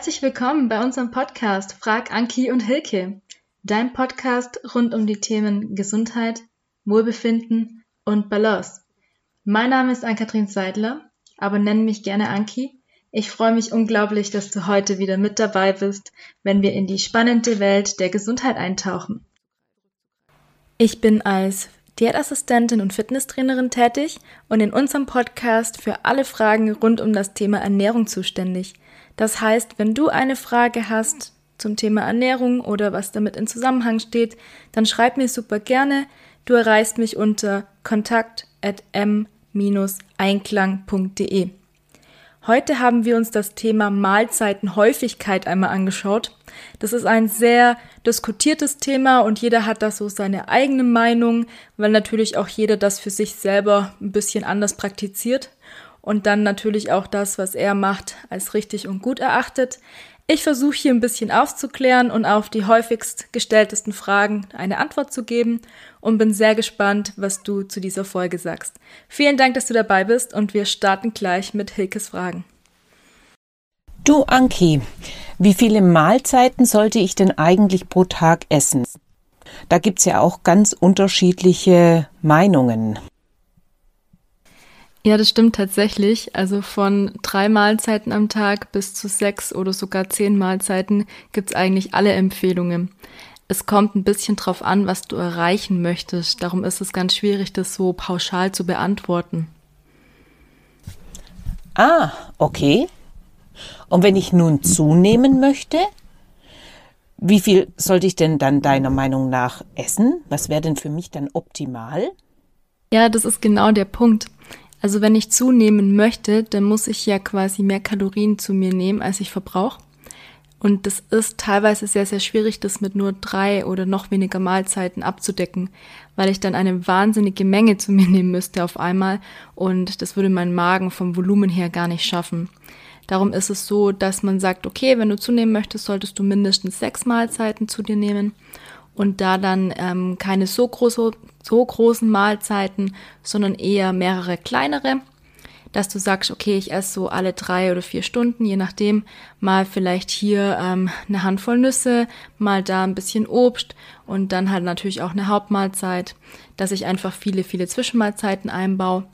Herzlich willkommen bei unserem Podcast Frag Anki und Hilke, dein Podcast rund um die Themen Gesundheit, Wohlbefinden und Balance. Mein Name ist Ann-Kathrin Seidler, aber nenn mich gerne Anki. Ich freue mich unglaublich, dass du heute wieder mit dabei bist, wenn wir in die spannende Welt der Gesundheit eintauchen. Ich bin als Diätassistentin und Fitnesstrainerin tätig und in unserem Podcast für alle Fragen rund um das Thema Ernährung zuständig. Das heißt, wenn du eine Frage hast zum Thema Ernährung oder was damit in Zusammenhang steht, dann schreib mir super gerne. Du erreichst mich unter kontakt.m-einklang.de. Heute haben wir uns das Thema Mahlzeitenhäufigkeit einmal angeschaut. Das ist ein sehr diskutiertes Thema und jeder hat da so seine eigene Meinung, weil natürlich auch jeder das für sich selber ein bisschen anders praktiziert und dann natürlich auch das, was er macht, als richtig und gut erachtet. Ich versuche hier ein bisschen aufzuklären und auf die häufigst gestelltesten Fragen eine Antwort zu geben und bin sehr gespannt, was du zu dieser Folge sagst. Vielen Dank, dass du dabei bist und wir starten gleich mit Hilkes Fragen. Du Anki, wie viele Mahlzeiten sollte ich denn eigentlich pro Tag essen? Da gibt's ja auch ganz unterschiedliche Meinungen. Ja, das stimmt tatsächlich. Also von drei Mahlzeiten am Tag bis zu sechs oder sogar zehn Mahlzeiten gibt's eigentlich alle Empfehlungen. Es kommt ein bisschen drauf an, was du erreichen möchtest. Darum ist es ganz schwierig, das so pauschal zu beantworten. Ah, okay. Und wenn ich nun zunehmen möchte, wie viel sollte ich denn dann deiner Meinung nach essen? Was wäre denn für mich dann optimal? Ja, das ist genau der Punkt. Also wenn ich zunehmen möchte, dann muss ich ja quasi mehr Kalorien zu mir nehmen, als ich verbrauche. Und das ist teilweise sehr, sehr schwierig, das mit nur drei oder noch weniger Mahlzeiten abzudecken, weil ich dann eine wahnsinnige Menge zu mir nehmen müsste auf einmal und das würde mein Magen vom Volumen her gar nicht schaffen. Darum ist es so, dass man sagt, okay, wenn du zunehmen möchtest, solltest du mindestens sechs Mahlzeiten zu dir nehmen und da dann ähm, keine so, große, so großen Mahlzeiten, sondern eher mehrere kleinere, dass du sagst, okay, ich esse so alle drei oder vier Stunden, je nachdem, mal vielleicht hier ähm, eine Handvoll Nüsse, mal da ein bisschen Obst und dann halt natürlich auch eine Hauptmahlzeit, dass ich einfach viele, viele Zwischenmahlzeiten einbaue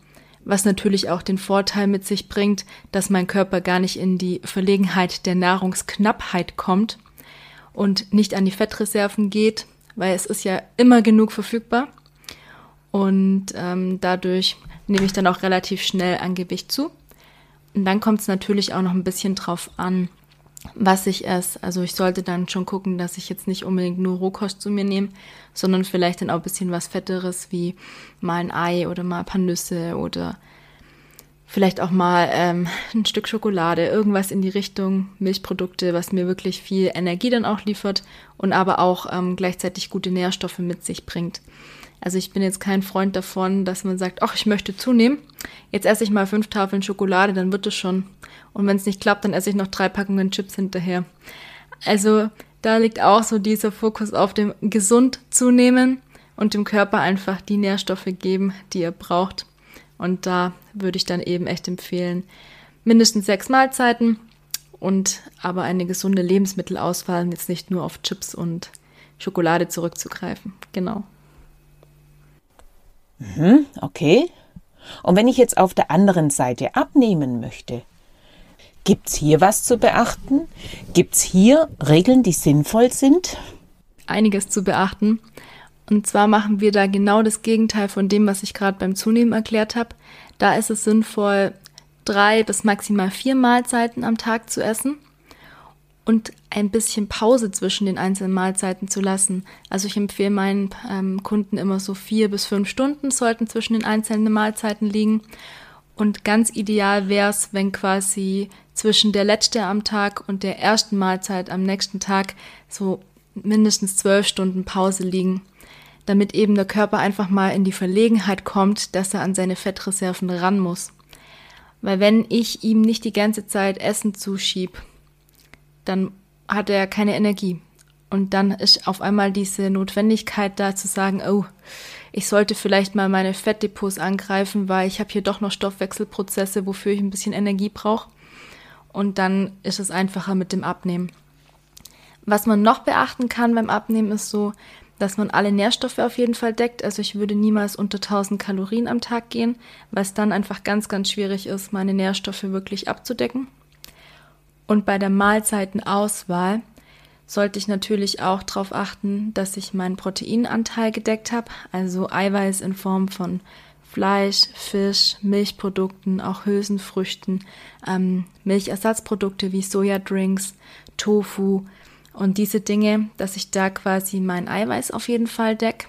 was natürlich auch den Vorteil mit sich bringt, dass mein Körper gar nicht in die Verlegenheit der Nahrungsknappheit kommt und nicht an die Fettreserven geht, weil es ist ja immer genug verfügbar. Und ähm, dadurch nehme ich dann auch relativ schnell an Gewicht zu. Und dann kommt es natürlich auch noch ein bisschen drauf an, was ich esse. Also ich sollte dann schon gucken, dass ich jetzt nicht unbedingt nur Rohkost zu mir nehme, sondern vielleicht dann auch ein bisschen was Fetteres wie mal ein Ei oder mal ein paar Nüsse oder vielleicht auch mal ähm, ein Stück Schokolade, irgendwas in die Richtung Milchprodukte, was mir wirklich viel Energie dann auch liefert und aber auch ähm, gleichzeitig gute Nährstoffe mit sich bringt. Also ich bin jetzt kein Freund davon, dass man sagt, ach, ich möchte zunehmen. Jetzt esse ich mal fünf Tafeln Schokolade, dann wird es schon. Und wenn es nicht klappt, dann esse ich noch drei Packungen Chips hinterher. Also da liegt auch so dieser Fokus auf dem gesund zunehmen und dem Körper einfach die Nährstoffe geben, die er braucht. Und da würde ich dann eben echt empfehlen, mindestens sechs Mahlzeiten und aber eine gesunde Lebensmittelauswahl, jetzt nicht nur auf Chips und Schokolade zurückzugreifen. Genau. Mhm, okay. Und wenn ich jetzt auf der anderen Seite abnehmen möchte, gibt's hier was zu beachten? Gibt's hier Regeln, die sinnvoll sind? Einiges zu beachten. Und zwar machen wir da genau das Gegenteil von dem, was ich gerade beim Zunehmen erklärt habe. Da ist es sinnvoll, drei bis maximal vier Mahlzeiten am Tag zu essen und ein bisschen Pause zwischen den einzelnen Mahlzeiten zu lassen. Also ich empfehle meinen ähm, Kunden immer so vier bis fünf Stunden sollten zwischen den einzelnen Mahlzeiten liegen. Und ganz ideal wäre es, wenn quasi zwischen der letzte am Tag und der ersten Mahlzeit am nächsten Tag so mindestens zwölf Stunden Pause liegen damit eben der Körper einfach mal in die Verlegenheit kommt, dass er an seine Fettreserven ran muss. Weil wenn ich ihm nicht die ganze Zeit Essen zuschieb, dann hat er keine Energie. Und dann ist auf einmal diese Notwendigkeit da zu sagen, oh, ich sollte vielleicht mal meine Fettdepots angreifen, weil ich habe hier doch noch Stoffwechselprozesse, wofür ich ein bisschen Energie brauche. und dann ist es einfacher mit dem Abnehmen. Was man noch beachten kann beim Abnehmen ist so, dass man alle Nährstoffe auf jeden Fall deckt. Also ich würde niemals unter 1000 Kalorien am Tag gehen, weil es dann einfach ganz, ganz schwierig ist, meine Nährstoffe wirklich abzudecken. Und bei der Mahlzeitenauswahl sollte ich natürlich auch darauf achten, dass ich meinen Proteinanteil gedeckt habe, also Eiweiß in Form von Fleisch, Fisch, Milchprodukten, auch Hülsenfrüchten, ähm, Milchersatzprodukte wie Sojadrinks, Tofu und diese Dinge, dass ich da quasi mein Eiweiß auf jeden Fall decke.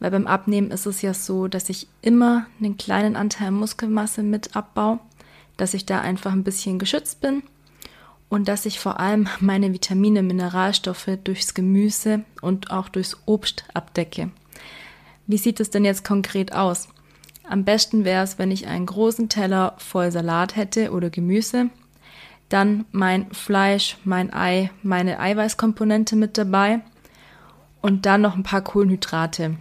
Weil beim Abnehmen ist es ja so, dass ich immer einen kleinen Anteil Muskelmasse mit abbaue, dass ich da einfach ein bisschen geschützt bin und dass ich vor allem meine Vitamine, Mineralstoffe durchs Gemüse und auch durchs Obst abdecke. Wie sieht es denn jetzt konkret aus? Am besten wäre es, wenn ich einen großen Teller voll Salat hätte oder Gemüse, dann mein Fleisch, mein Ei, meine Eiweißkomponente mit dabei und dann noch ein paar Kohlenhydrate.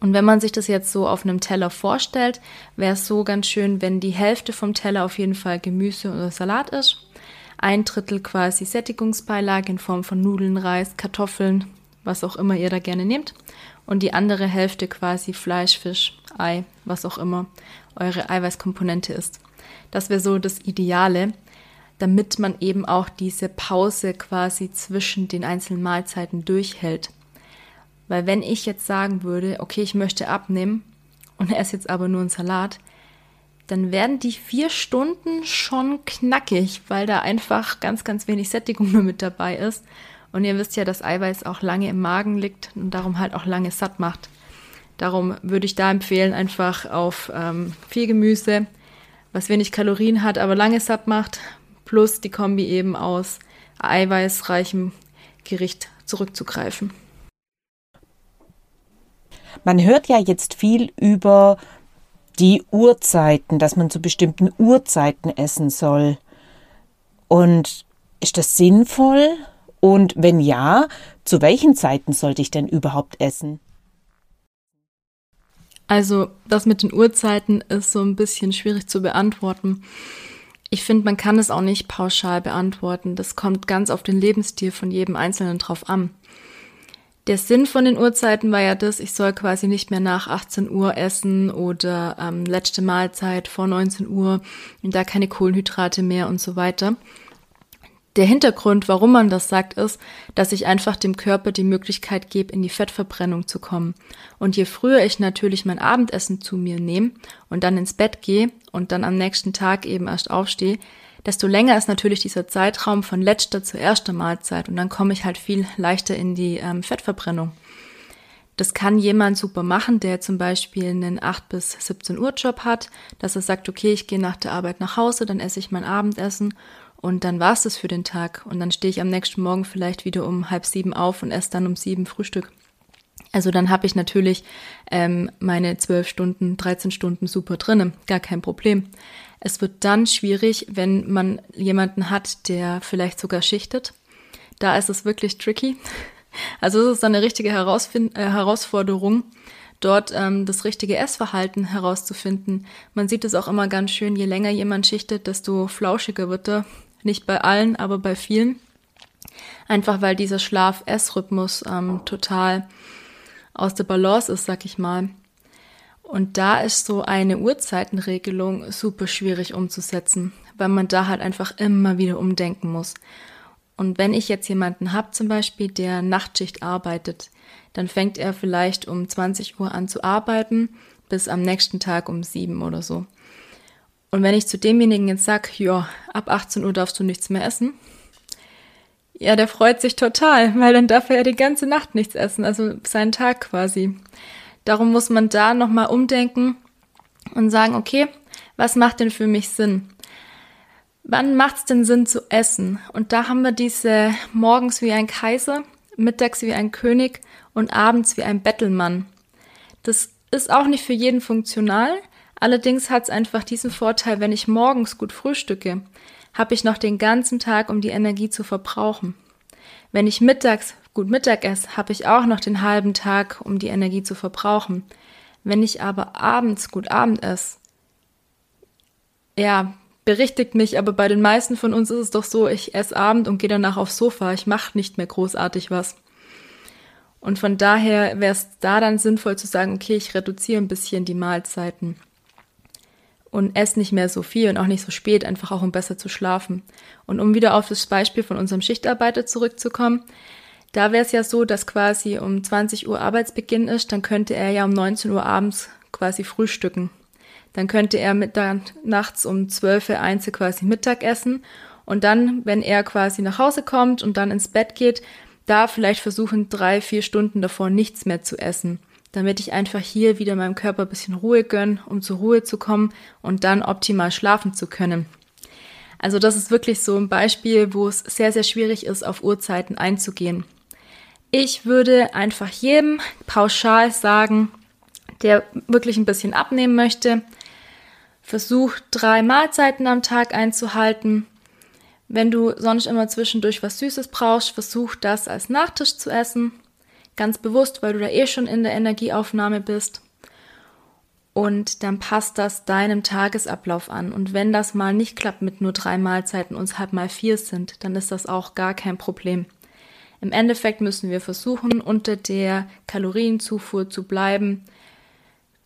Und wenn man sich das jetzt so auf einem Teller vorstellt, wäre es so ganz schön, wenn die Hälfte vom Teller auf jeden Fall Gemüse oder Salat ist ein Drittel quasi Sättigungsbeilage in Form von Nudeln, Reis, Kartoffeln, was auch immer ihr da gerne nehmt. Und die andere Hälfte quasi Fleisch, Fisch, Ei, was auch immer eure Eiweißkomponente ist. Das wäre so das Ideale, damit man eben auch diese Pause quasi zwischen den einzelnen Mahlzeiten durchhält. Weil wenn ich jetzt sagen würde, okay, ich möchte abnehmen und esse jetzt aber nur einen Salat, dann werden die vier Stunden schon knackig, weil da einfach ganz, ganz wenig Sättigung nur mit dabei ist. Und ihr wisst ja, dass Eiweiß auch lange im Magen liegt und darum halt auch lange satt macht. Darum würde ich da empfehlen, einfach auf ähm, viel Gemüse, was wenig Kalorien hat, aber lange satt macht, plus die Kombi eben aus eiweißreichem Gericht zurückzugreifen. Man hört ja jetzt viel über die Uhrzeiten, dass man zu bestimmten Uhrzeiten essen soll. Und ist das sinnvoll? Und wenn ja, zu welchen Zeiten sollte ich denn überhaupt essen? Also das mit den Uhrzeiten ist so ein bisschen schwierig zu beantworten. Ich finde, man kann es auch nicht pauschal beantworten. Das kommt ganz auf den Lebensstil von jedem Einzelnen drauf an. Der Sinn von den Uhrzeiten war ja das, ich soll quasi nicht mehr nach 18 Uhr essen oder ähm, letzte Mahlzeit vor 19 Uhr und da keine Kohlenhydrate mehr und so weiter. Der Hintergrund, warum man das sagt, ist, dass ich einfach dem Körper die Möglichkeit gebe, in die Fettverbrennung zu kommen. Und je früher ich natürlich mein Abendessen zu mir nehme und dann ins Bett gehe und dann am nächsten Tag eben erst aufstehe, desto länger ist natürlich dieser Zeitraum von letzter zu erster Mahlzeit und dann komme ich halt viel leichter in die ähm, Fettverbrennung. Das kann jemand super machen, der zum Beispiel einen 8 bis 17 Uhr Job hat, dass er sagt, okay, ich gehe nach der Arbeit nach Hause, dann esse ich mein Abendessen und dann war's das für den Tag und dann stehe ich am nächsten Morgen vielleicht wieder um halb sieben auf und esse dann um sieben Frühstück. Also dann habe ich natürlich ähm, meine zwölf Stunden, 13 Stunden super drinne, gar kein Problem. Es wird dann schwierig, wenn man jemanden hat, der vielleicht sogar schichtet. Da ist es wirklich tricky. Also es ist dann eine richtige Herausfind äh, Herausforderung, dort ähm, das richtige Essverhalten herauszufinden. Man sieht es auch immer ganz schön, je länger jemand schichtet, desto flauschiger wird er. Nicht bei allen, aber bei vielen. Einfach weil dieser Schlaf-Ess-Rhythmus ähm, total aus der Balance ist, sag ich mal. Und da ist so eine Uhrzeitenregelung super schwierig umzusetzen, weil man da halt einfach immer wieder umdenken muss. Und wenn ich jetzt jemanden habe, zum Beispiel, der Nachtschicht arbeitet, dann fängt er vielleicht um 20 Uhr an zu arbeiten, bis am nächsten Tag um 7 oder so. Und wenn ich zu demjenigen jetzt sag, ja, ab 18 Uhr darfst du nichts mehr essen, ja, der freut sich total, weil dann darf er ja die ganze Nacht nichts essen, also seinen Tag quasi. Darum muss man da nochmal umdenken und sagen, okay, was macht denn für mich Sinn? Wann macht es denn Sinn zu essen? Und da haben wir diese morgens wie ein Kaiser, mittags wie ein König und abends wie ein Bettelmann. Das ist auch nicht für jeden funktional. Allerdings hat es einfach diesen Vorteil, wenn ich morgens gut frühstücke, habe ich noch den ganzen Tag, um die Energie zu verbrauchen. Wenn ich mittags gut Mittag esse, habe ich auch noch den halben Tag, um die Energie zu verbrauchen. Wenn ich aber abends gut Abend esse, ja, berichtigt mich, aber bei den meisten von uns ist es doch so, ich esse Abend und gehe danach aufs Sofa. Ich mache nicht mehr großartig was. Und von daher wäre es da dann sinnvoll zu sagen, okay, ich reduziere ein bisschen die Mahlzeiten und esse nicht mehr so viel und auch nicht so spät, einfach auch um besser zu schlafen. Und um wieder auf das Beispiel von unserem Schichtarbeiter zurückzukommen, da wäre es ja so, dass quasi um 20 Uhr Arbeitsbeginn ist, dann könnte er ja um 19 Uhr abends quasi frühstücken. Dann könnte er mit dann nachts um 12 Uhr eins quasi Mittag essen und dann, wenn er quasi nach Hause kommt und dann ins Bett geht, da vielleicht versuchen, drei, vier Stunden davor nichts mehr zu essen, damit ich einfach hier wieder meinem Körper ein bisschen Ruhe gönn, um zur Ruhe zu kommen und dann optimal schlafen zu können. Also das ist wirklich so ein Beispiel, wo es sehr, sehr schwierig ist, auf Uhrzeiten einzugehen. Ich würde einfach jedem pauschal sagen, der wirklich ein bisschen abnehmen möchte, versuch drei Mahlzeiten am Tag einzuhalten. Wenn du sonst immer zwischendurch was Süßes brauchst, versuch das als Nachtisch zu essen. Ganz bewusst, weil du da eh schon in der Energieaufnahme bist. Und dann passt das deinem Tagesablauf an. Und wenn das mal nicht klappt mit nur drei Mahlzeiten und es halt mal vier sind, dann ist das auch gar kein Problem. Im Endeffekt müssen wir versuchen, unter der Kalorienzufuhr zu bleiben,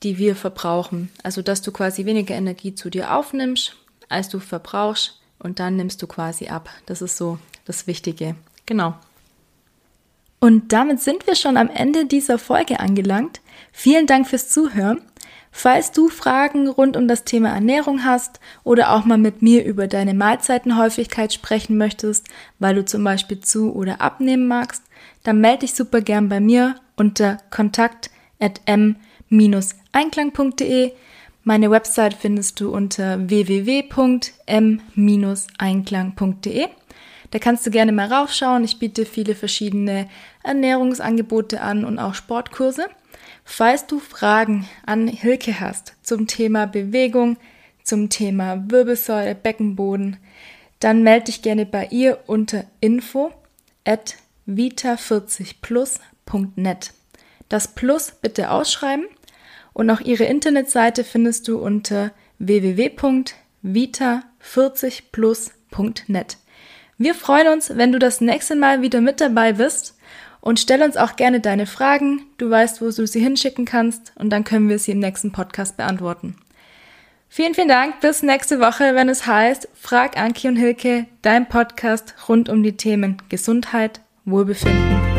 die wir verbrauchen. Also, dass du quasi weniger Energie zu dir aufnimmst, als du verbrauchst und dann nimmst du quasi ab. Das ist so das Wichtige. Genau. Und damit sind wir schon am Ende dieser Folge angelangt. Vielen Dank fürs Zuhören. Falls du Fragen rund um das Thema Ernährung hast oder auch mal mit mir über deine Mahlzeitenhäufigkeit sprechen möchtest, weil du zum Beispiel zu oder abnehmen magst, dann melde dich super gern bei mir unter kontakt.m-einklang.de. Meine Website findest du unter www.m-einklang.de. Da kannst du gerne mal raufschauen. Ich biete viele verschiedene Ernährungsangebote an und auch Sportkurse. Falls du Fragen an Hilke hast zum Thema Bewegung, zum Thema Wirbelsäule, Beckenboden, dann melde dich gerne bei ihr unter info at vita40plus.net. Das Plus bitte ausschreiben und auch ihre Internetseite findest du unter www.vita40plus.net. Wir freuen uns, wenn du das nächste Mal wieder mit dabei bist und stell uns auch gerne deine Fragen. Du weißt, wo du sie hinschicken kannst und dann können wir sie im nächsten Podcast beantworten. Vielen, vielen Dank. Bis nächste Woche, wenn es heißt Frag Anki und Hilke, dein Podcast rund um die Themen Gesundheit, Wohlbefinden